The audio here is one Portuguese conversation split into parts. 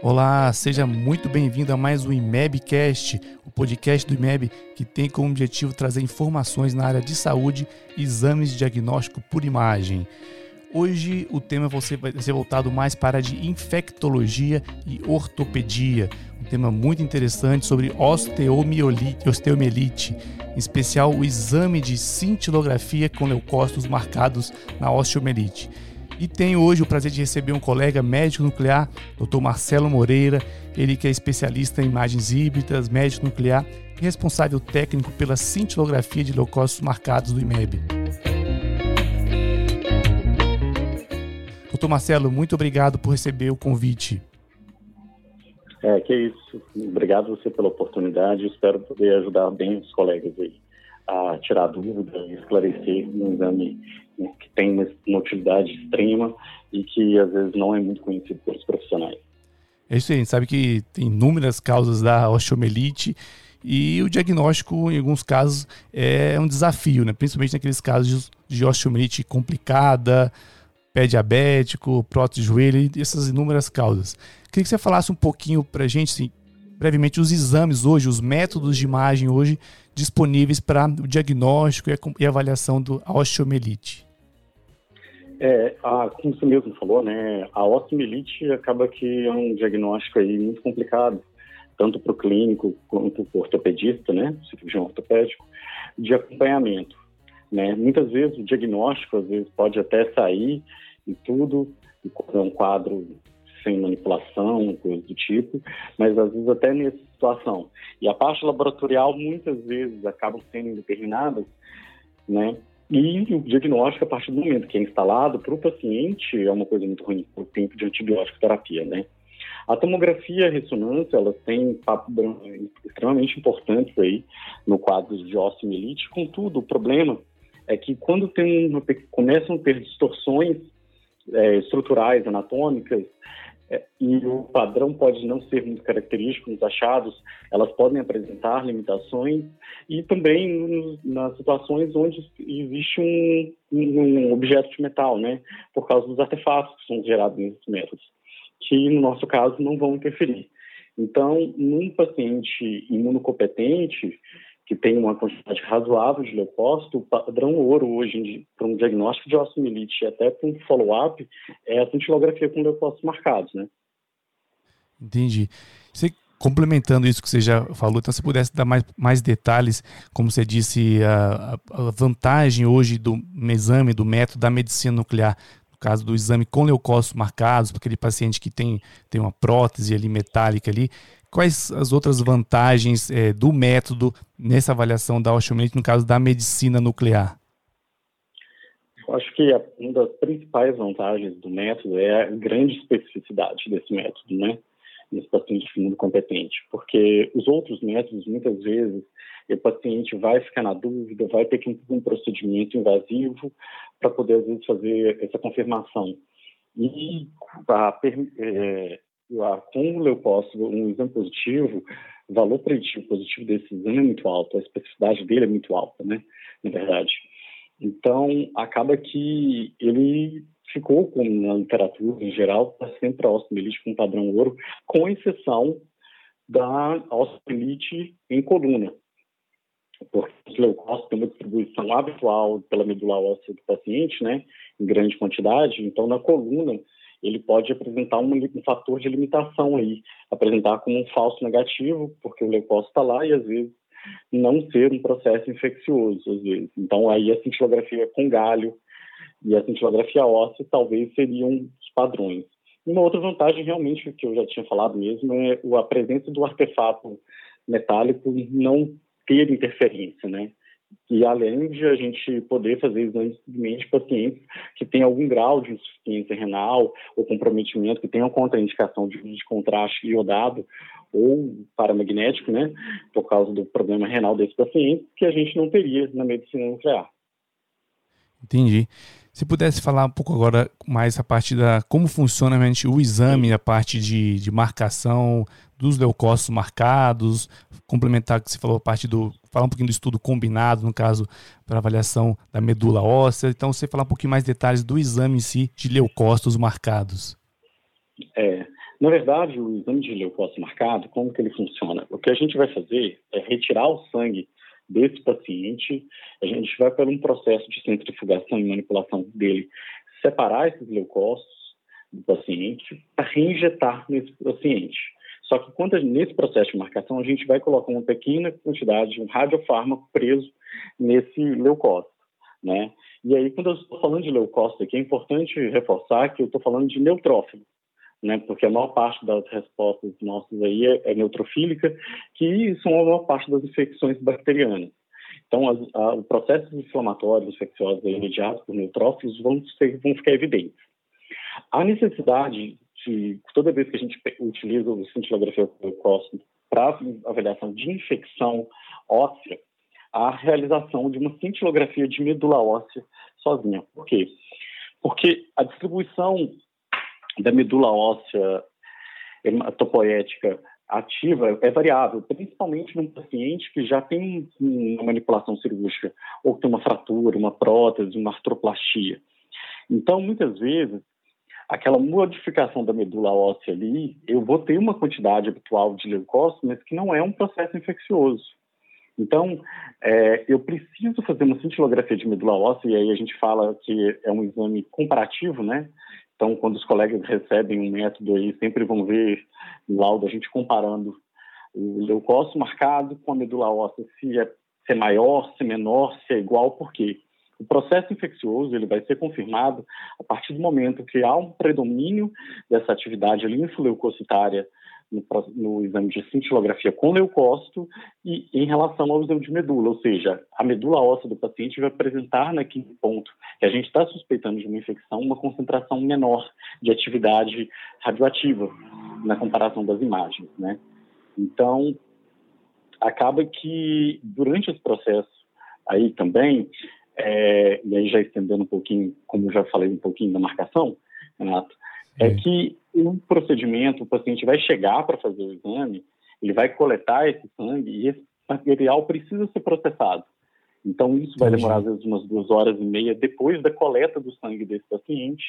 Olá, seja muito bem-vindo a mais um IMEBcast, o podcast do IMEB que tem como objetivo trazer informações na área de saúde e exames de diagnóstico por imagem. Hoje o tema vai ser voltado mais para a de infectologia e ortopedia, um tema muito interessante sobre osteomielite, em especial o exame de cintilografia com leucócitos marcados na osteomielite. E tenho hoje o prazer de receber um colega médico nuclear, Dr. Marcelo Moreira, ele que é especialista em imagens híbridas, médico nuclear e responsável técnico pela cintilografia de leucócitos marcados do IMEB. Dr. Marcelo, muito obrigado por receber o convite. É, que isso. Obrigado você pela oportunidade. Espero poder ajudar bem os colegas aí a tirar dúvidas e esclarecer um exame né, que tem uma utilidade extrema e que às vezes não é muito conhecido pelos profissionais. É isso aí, a gente sabe que tem inúmeras causas da osteomielite e o diagnóstico, em alguns casos, é um desafio, né? principalmente naqueles casos de osteomielite complicada, pé diabético, prótese de joelho e essas inúmeras causas. Queria que você falasse um pouquinho para a gente, assim, brevemente, os exames hoje, os métodos de imagem hoje disponíveis para o diagnóstico e avaliação do osteomielite. É, a, como você mesmo falou, né, a osteomielite acaba que é um diagnóstico aí muito complicado, tanto para o clínico quanto para o ortopedista, né, cirurgião ortopédico, de acompanhamento. Né? Muitas vezes o diagnóstico, às vezes, pode até sair e tudo, e é um quadro sem manipulação, coisa do tipo, mas às vezes até nessa situação. E a parte laboratorial muitas vezes acabam sendo indeterminadas, né? E o diagnóstico, a partir do momento que é instalado para o paciente, é uma coisa muito ruim, o tempo de antibiótico terapia, né? A tomografia a ressonância, elas têm papel extremamente importantes aí no quadro de osteomielite. Contudo, o problema é que quando tem uma, começam a ter distorções é, estruturais, anatômicas, e o padrão pode não ser muito característico nos achados, elas podem apresentar limitações e também nas situações onde existe um, um, objeto de metal, né, por causa dos artefatos que são gerados nesses métodos, que no nosso caso não vão interferir. Então, num paciente imunocompetente, que tem uma quantidade razoável de leucócito, o padrão ouro hoje para um diagnóstico de osteomielite e até para um follow-up é a cintilografia com leucócitos marcados, né? Entendi. Você, complementando isso que você já falou, então se pudesse dar mais, mais detalhes, como você disse, a, a vantagem hoje do exame, do método da medicina nuclear, no caso do exame com leucócitos marcados, para aquele paciente que tem, tem uma prótese ali metálica ali, Quais as outras vantagens é, do método nessa avaliação da osteomielite, no caso da medicina nuclear? Eu acho que uma das principais vantagens do método é a grande especificidade desse método, né? Nesse paciente mundo competente. Porque os outros métodos, muitas vezes, o paciente vai ficar na dúvida, vai ter que um procedimento invasivo para poder, às vezes, fazer essa confirmação. E a, é, com o leucócito, um exame positivo, o valor preditivo positivo desse exame é muito alto, a especificidade dele é muito alta, né? Na verdade. Então, acaba que ele ficou, como na literatura em geral, para sempre a osteomielite com padrão ouro, com exceção da osteomielite em coluna. Porque o leucócito tem uma distribuição habitual pela medula óssea do paciente, né? Em grande quantidade. Então, na coluna, ele pode apresentar um, um, fator de limitação aí, apresentar como um falso negativo, porque o leucócito está lá e às vezes não ser um processo infeccioso, às vezes. Então aí a cintilografia com galho e a cintilografia óssea talvez seriam os padrões. Uma outra vantagem realmente que eu já tinha falado mesmo é a presença do artefato metálico não ter interferência, né? E além de a gente poder fazer exames de pacientes que têm algum grau de insuficiência renal ou comprometimento, que tenham contraindicação de, de contraste iodado ou paramagnético, né, por causa do problema renal desse paciente, que a gente não teria na medicina nuclear. Entendi. Se pudesse falar um pouco agora mais a parte da como funciona realmente o exame, a parte de, de marcação dos leucócitos marcados, complementar que você falou a parte do falar um pouquinho do estudo combinado, no caso, para avaliação da medula óssea. Então, você falar um pouquinho mais detalhes do exame em si de leucócitos marcados. É, Na verdade, o exame de leucócito marcado, como que ele funciona? O que a gente vai fazer é retirar o sangue desse paciente, a gente vai para um processo de centrifugação e manipulação dele, separar esses leucócitos do paciente para reinjetar nesse paciente. Só que quando nesse processo de marcação, a gente vai colocar uma pequena quantidade de um radiofármaco preso nesse leucócito, né? E aí, quando eu estou falando de leucócito aqui, é importante reforçar que eu estou falando de neutrófilo, né? Porque a maior parte das respostas nossas aí é, é neutrofílica, que são a maior parte das infecções bacterianas. Então, as, a, o processo inflamatório infeccioso mediado por neutrófilos vão, ser, vão ficar evidentes. A necessidade de, toda vez que a gente utiliza o cintilografia leucócito para avaliação de infecção óssea, a realização de uma cintilografia de medula óssea sozinha. Por quê? Porque a distribuição da medula óssea hematopoética ativa é variável, principalmente num paciente que já tem uma manipulação cirúrgica ou que tem uma fratura, uma prótese, uma artroplastia. Então, muitas vezes, aquela modificação da medula óssea ali, eu vou ter uma quantidade habitual de leucócitos, mas que não é um processo infeccioso. Então, é, eu preciso fazer uma cintilografia de medula óssea, e aí a gente fala que é um exame comparativo, né? Então, quando os colegas recebem um método aí, sempre vão ver no laudo a gente comparando o leucócito marcado com a medula óssea, se é, se é maior, se é menor, se é igual, por quê? O processo infeccioso ele vai ser confirmado a partir do momento que há um predomínio dessa atividade linfoleucocitária no, no, exame de cintilografia com leucócito e em relação ao exame de medula, ou seja, a medula óssea do paciente vai apresentar naquele ponto que a gente está suspeitando de uma infecção uma concentração menor de atividade radioativa na comparação das imagens, né? Então, acaba que durante esse processo aí também, é, e aí já estendendo um pouquinho, como já falei um pouquinho da marcação, Renato, é que o procedimento, o paciente vai chegar para fazer o exame, ele vai coletar esse sangue e esse material precisa ser processado. Então, isso vai demorar, às vezes, umas duas horas e meia depois da coleta do sangue desse paciente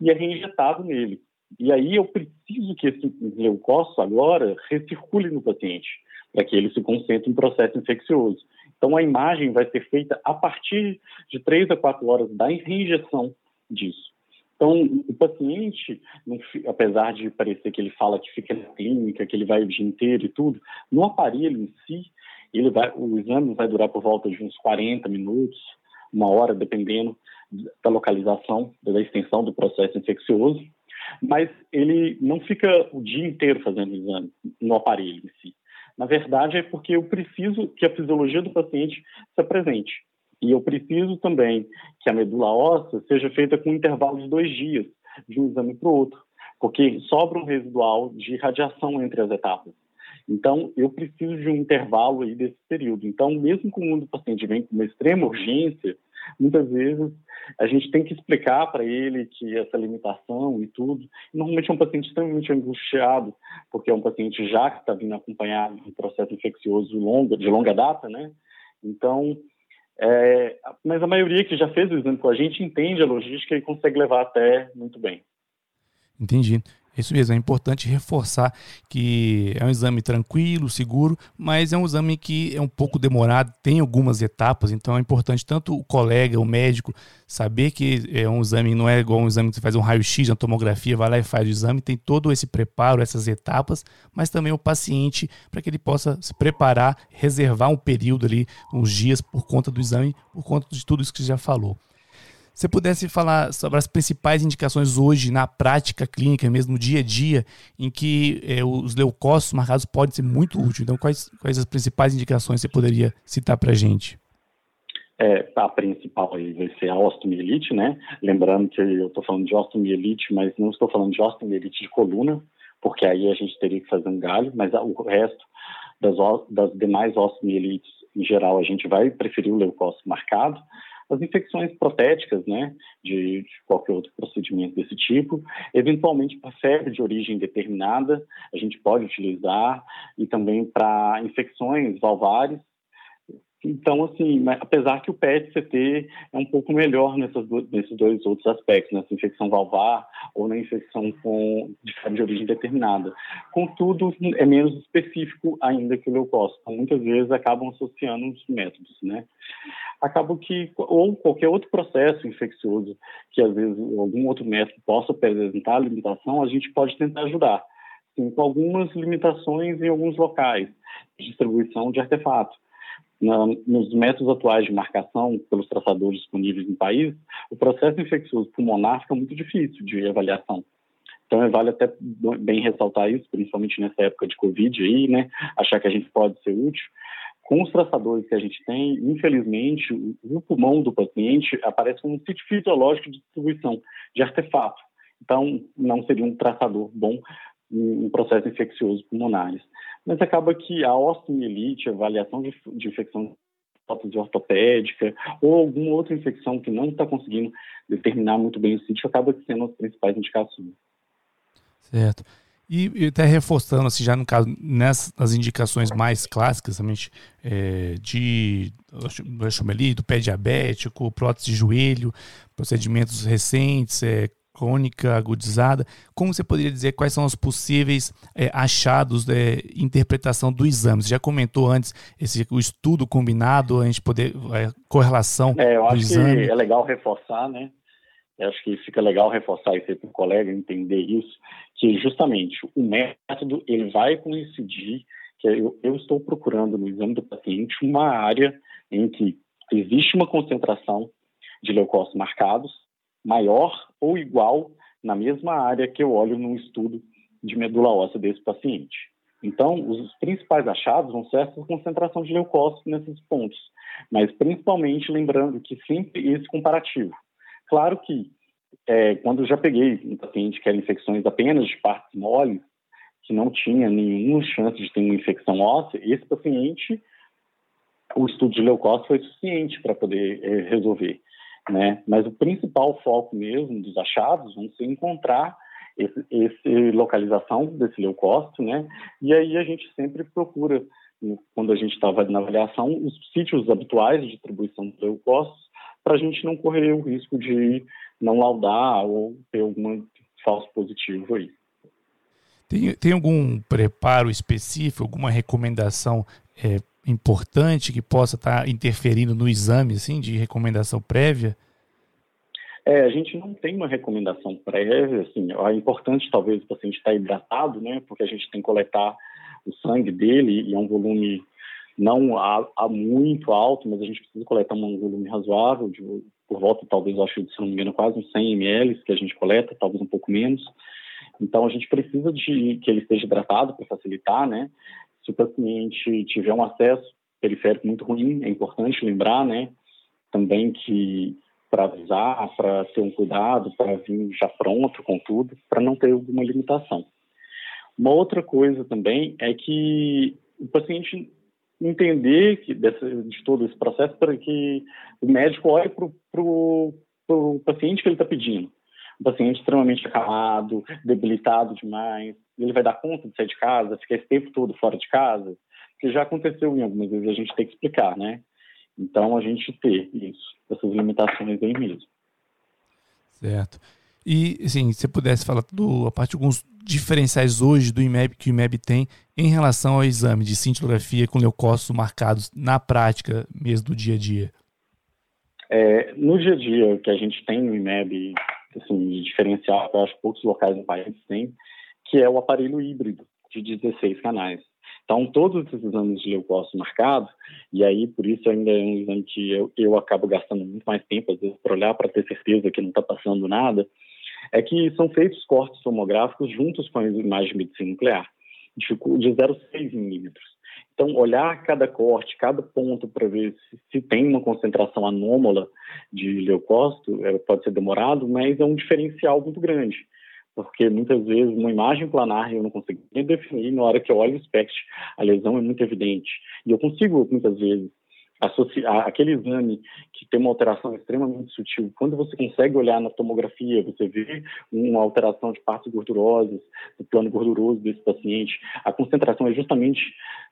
e é reinjetado nele. E aí eu preciso que esse leucócito agora recircule no paciente, para que ele se concentre em processo infeccioso. Então, a imagem vai ser feita a partir de três a quatro horas da reinjeção disso. Então, o paciente, apesar de parecer que ele fala que fica na clínica, que ele vai o dia inteiro e tudo, no aparelho em si, ele vai, o exame vai durar por volta de uns 40 minutos, uma hora, dependendo da localização, da extensão do processo infeccioso, mas ele não fica o dia inteiro fazendo o exame no aparelho em si. Na verdade, é porque eu preciso que a fisiologia do paciente se apresente. E eu preciso também que a medula óssea seja feita com um intervalo de dois dias, de um exame para o outro, porque sobra um residual de radiação entre as etapas. Então, eu preciso de um intervalo aí desse período. Então, mesmo quando o paciente vem com uma extrema urgência, muitas vezes a gente tem que explicar para ele que essa limitação e tudo. Normalmente é um paciente extremamente angustiado, porque é um paciente já que está vindo acompanhado de um processo infeccioso longo, de longa data, né? Então, é, mas a maioria que já fez o exame com a gente entende a logística e consegue levar até muito bem. Entendi. Isso mesmo, é importante reforçar que é um exame tranquilo, seguro, mas é um exame que é um pouco demorado, tem algumas etapas, então é importante tanto o colega, o médico, saber que é um exame, não é igual um exame que você faz um raio-x na tomografia, vai lá e faz o exame, tem todo esse preparo, essas etapas, mas também o paciente, para que ele possa se preparar, reservar um período ali, uns dias por conta do exame, por conta de tudo isso que você já falou você pudesse falar sobre as principais indicações hoje na prática clínica, mesmo dia a dia, em que é, os leucócitos marcados podem ser muito úteis. Então, quais, quais as principais indicações você poderia citar para a gente? É, a principal aí vai ser a osteomielite, né? Lembrando que eu estou falando de osteomielite, mas não estou falando de osteomielite de coluna, porque aí a gente teria que fazer um galho, mas o resto das, das demais osteomielites, em geral, a gente vai preferir o leucócito marcado as infecções protéticas, né, de, de, qualquer outro procedimento desse tipo, eventualmente para febre de origem determinada, a gente pode utilizar, e também para infecções valvares. Então, assim, apesar que o PET-CT é um pouco melhor nessas, nesses dois outros aspectos, nessa infecção valvar ou na infecção com, de origem determinada. Contudo, é menos específico ainda que o leucócito. Então, muitas vezes acabam associando os métodos, né? Acaba que, ou qualquer outro processo infeccioso que às vezes algum outro método possa apresentar limitação, a gente pode tentar ajudar. Sim, com algumas limitações em alguns locais distribuição de artefatos na, nos métodos atuais de marcação pelos traçadores disponíveis no país, o processo infeccioso pulmonar fica muito difícil de avaliação. Então, vale até bem ressaltar isso, principalmente nessa época de Covid aí, né? Achar que a gente pode ser útil. Com os traçadores que a gente tem, infelizmente, o pulmão do paciente aparece como um sítio fisiológico de distribuição de artefato. Então, não seria um traçador bom em processo infeccioso pulmonares mas acaba que a osteomielite, a avaliação de, de infecção prótese ortopédica ou alguma outra infecção que não está conseguindo determinar muito bem o sítio acaba sendo as principais indicações. Certo. E, e até reforçando, assim, já no caso, nessas indicações mais clássicas, realmente, é, de ali, do pé diabético, prótese de joelho, procedimentos recentes, é, crônica agudizada. Como você poderia dizer quais são os possíveis é, achados de é, interpretação do exame? Você já comentou antes esse, o estudo combinado, a gente poder, é, correlação é, eu do acho exame. Que é legal reforçar, né? Eu acho que fica legal reforçar isso para o colega entender isso, que justamente o método ele vai coincidir que eu, eu estou procurando no exame do paciente uma área em que existe uma concentração de leucócitos marcados maior ou igual na mesma área que eu olho no estudo de medula óssea desse paciente. Então, os principais achados vão ser essa concentração de leucócitos nesses pontos, mas principalmente lembrando que sempre esse comparativo. Claro que é, quando eu já peguei um paciente que era infecções apenas de partes moles, que não tinha nenhuma chance de ter uma infecção óssea, esse paciente, o estudo de leucócitos foi suficiente para poder é, resolver né? Mas o principal foco mesmo dos achados vão ser encontrar esse, esse localização desse leucócito, né? E aí a gente sempre procura, quando a gente estava na avaliação, os sítios habituais de distribuição do leucócito, para a gente não correr o risco de não laudar ou ter algum falso positivo aí. Tem, tem algum preparo específico, alguma recomendação é, importante que possa estar tá interferindo no exame, assim, de recomendação prévia? É, a gente não tem uma recomendação prévia, assim, é importante talvez o paciente estar hidratado, né, porque a gente tem que coletar o sangue dele e é um volume não há, muito alto, mas a gente precisa coletar um volume razoável, de, por volta, talvez, acho, se não me engano, quase uns 100 ml que a gente coleta, talvez um pouco menos. Então, a gente precisa de que ele esteja hidratado para facilitar, né? Se o paciente tiver um acesso periférico muito ruim, é importante lembrar, né, também que para avisar, para ter um cuidado, para vir já pronto com tudo, para não ter alguma limitação. Uma outra coisa também é que o paciente entender que desse, de todo esse processo para que o médico olhe para o paciente que ele está pedindo. Um paciente extremamente acamado, debilitado demais, ele vai dar conta de sair de casa, ficar esse tempo todo fora de casa, que já aconteceu em algumas vezes, a gente tem que explicar, né? Então, a gente ter isso, essas limitações aí mesmo. Certo. E, assim, se você pudesse falar do, a parte de alguns diferenciais hoje do IMEB que o IMEB tem em relação ao exame de cintilografia com leucócitos marcados na prática mesmo do dia a dia? É, no dia a dia, que a gente tem no IMEB, assim, de diferencial, que eu acho que poucos locais no país têm, que é o aparelho híbrido de 16 canais. Então, todos esses exames de leucócito marcados, e aí por isso ainda é um exame que eu, eu acabo gastando muito mais tempo, às vezes, para olhar para ter certeza que não está passando nada, é que são feitos cortes tomográficos juntos com a imagem de medicina nuclear, de 0,6 milímetros. Então, olhar cada corte, cada ponto para ver se, se, tem uma concentração anômala de leucócito, é, pode ser demorado, mas é um diferencial muito grande porque muitas vezes uma imagem planar eu não consigo nem definir, na hora que eu olho o SPECT, a lesão é muito evidente. E eu consigo, muitas vezes, aquele exame que tem uma alteração extremamente sutil. Quando você consegue olhar na tomografia, você vê uma alteração de partes gordurosas, do plano gorduroso desse paciente, a concentração é justamente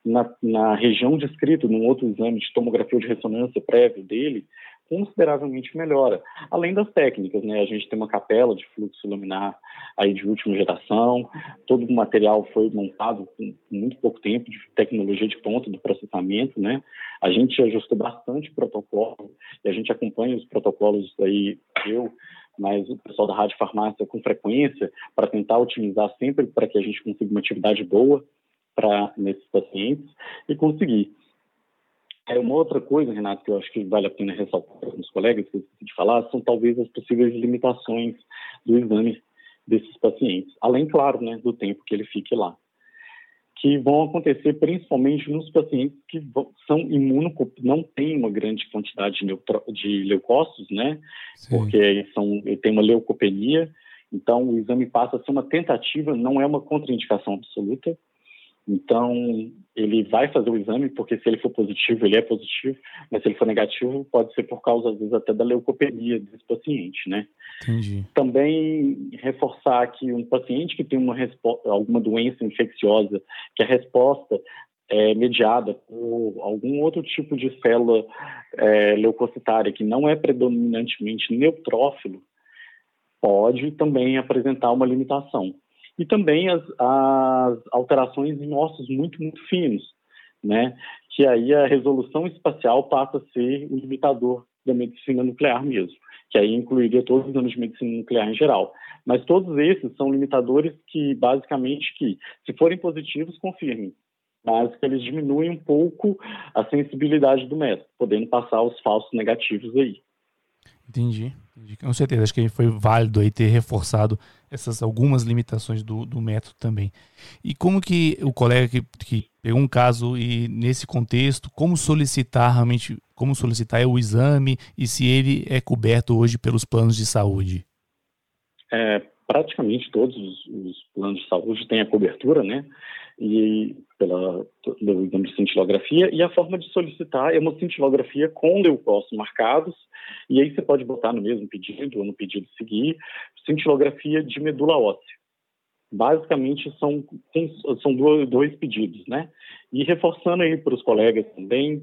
na, na região descrita num outro exame de tomografia ou de ressonância prévio dele, consideravelmente melhora. Além das técnicas, né? A gente tem uma capela de fluxo luminar aí de última geração, todo o material foi montado com muito pouco tempo de tecnologia de ponta do processamento, né? A gente ajustou bastante o protocolo e a gente acompanha os protocolos aí, eu, mas o pessoal da rádio farmácia com frequência para tentar otimizar sempre para que a gente consiga uma atividade boa para nesses pacientes e conseguir. É uma outra coisa, Renato, que eu acho que vale a pena ressaltar para os colegas que eu de falar, são talvez as possíveis limitações do exame desses pacientes, além, claro, né, do tempo que ele fique lá, que vão acontecer principalmente nos pacientes que são imuno, não têm uma grande quantidade de, de leucócitos, né, Sim. porque são, tem uma leucopenia, então o exame passa a ser uma tentativa, não é uma contraindicação absoluta, então, ele vai fazer o exame, porque se ele for positivo, ele é positivo, mas se ele for negativo, pode ser por causa, às vezes, até da leucopenia desse paciente, né? Entendi. Também reforçar que um paciente que tem uma alguma doença infecciosa, que a resposta é mediada por algum outro tipo de célula é, leucocitária que não é predominantemente neutrófilo, pode também apresentar uma limitação e também as, as alterações em ossos muito, muito finos, né? Que aí a resolução espacial passa a ser o limitador da medicina nuclear mesmo, que aí incluiria todos os anos de medicina nuclear em geral. Mas todos esses são limitadores que, basicamente, que, se forem positivos, confirmem, mas que eles diminuem um pouco a sensibilidade do método, podendo passar os falsos negativos aí. Entendi, entendi. Com certeza, acho que foi válido aí ter reforçado essas algumas limitações do, do método também. E como que o colega que, que pegou um caso e nesse contexto, como solicitar realmente, como solicitar o exame e se ele é coberto hoje pelos planos de saúde? É, praticamente todos os, planos de saúde têm a cobertura, né? E pela de cintilografia e a forma de solicitar é uma cintilografia com leucócitos marcados e aí você pode botar no mesmo pedido ou no pedido seguir cintilografia de medula óssea. Basicamente são são dois pedidos, né? E reforçando aí para os colegas também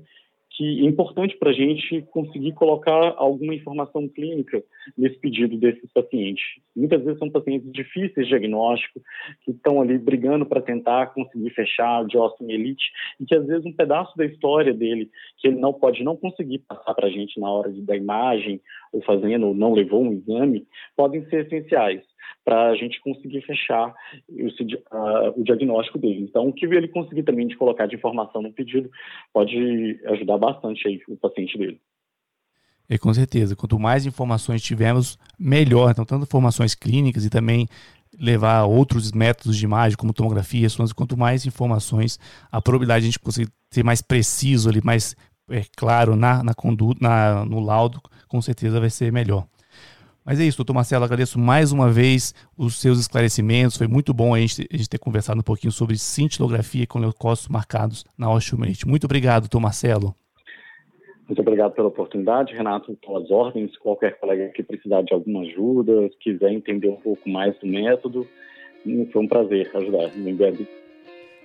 que é importante para a gente conseguir colocar alguma informação clínica nesse pedido desses pacientes. Muitas vezes são pacientes difíceis de diagnóstico, que estão ali brigando para tentar conseguir fechar de osteomielite, e que às vezes um pedaço da história dele, que ele não pode não conseguir passar para a gente na hora da imagem, ou fazendo, ou não levou um exame, podem ser essenciais para a gente conseguir fechar o, o, diagnóstico dele. Então, o que ele conseguir também de colocar de informação no pedido pode ajudar bastante aí o paciente dele. É, com certeza. Quanto mais informações tivermos, melhor. Então, tanto informações clínicas e também levar outros métodos de imagem, como tomografia, quanto mais informações, a probabilidade de a gente conseguir ser mais preciso ali, mais é, claro na, na conduta, na, no laudo, com certeza vai ser melhor. Mas é isso, doutor Marcelo, agradeço mais uma vez os seus esclarecimentos. Foi muito bom a gente, a gente ter conversado um pouquinho sobre cintilografia com leucócitos marcados na osteomielite. Muito obrigado, doutor Marcelo. Muito obrigado pela oportunidade, Renato. Às ordens. Qualquer colega que precisar de alguma ajuda, quiser entender um pouco mais do método, foi um prazer ajudar. Me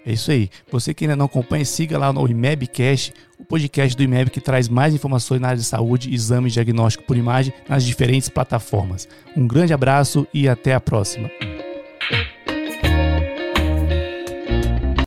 é isso aí. Você que ainda não acompanha, siga lá no IMEBcast, o podcast do IMEB que traz mais informações na área de saúde, exame e diagnóstico por imagem nas diferentes plataformas. Um grande abraço e até a próxima.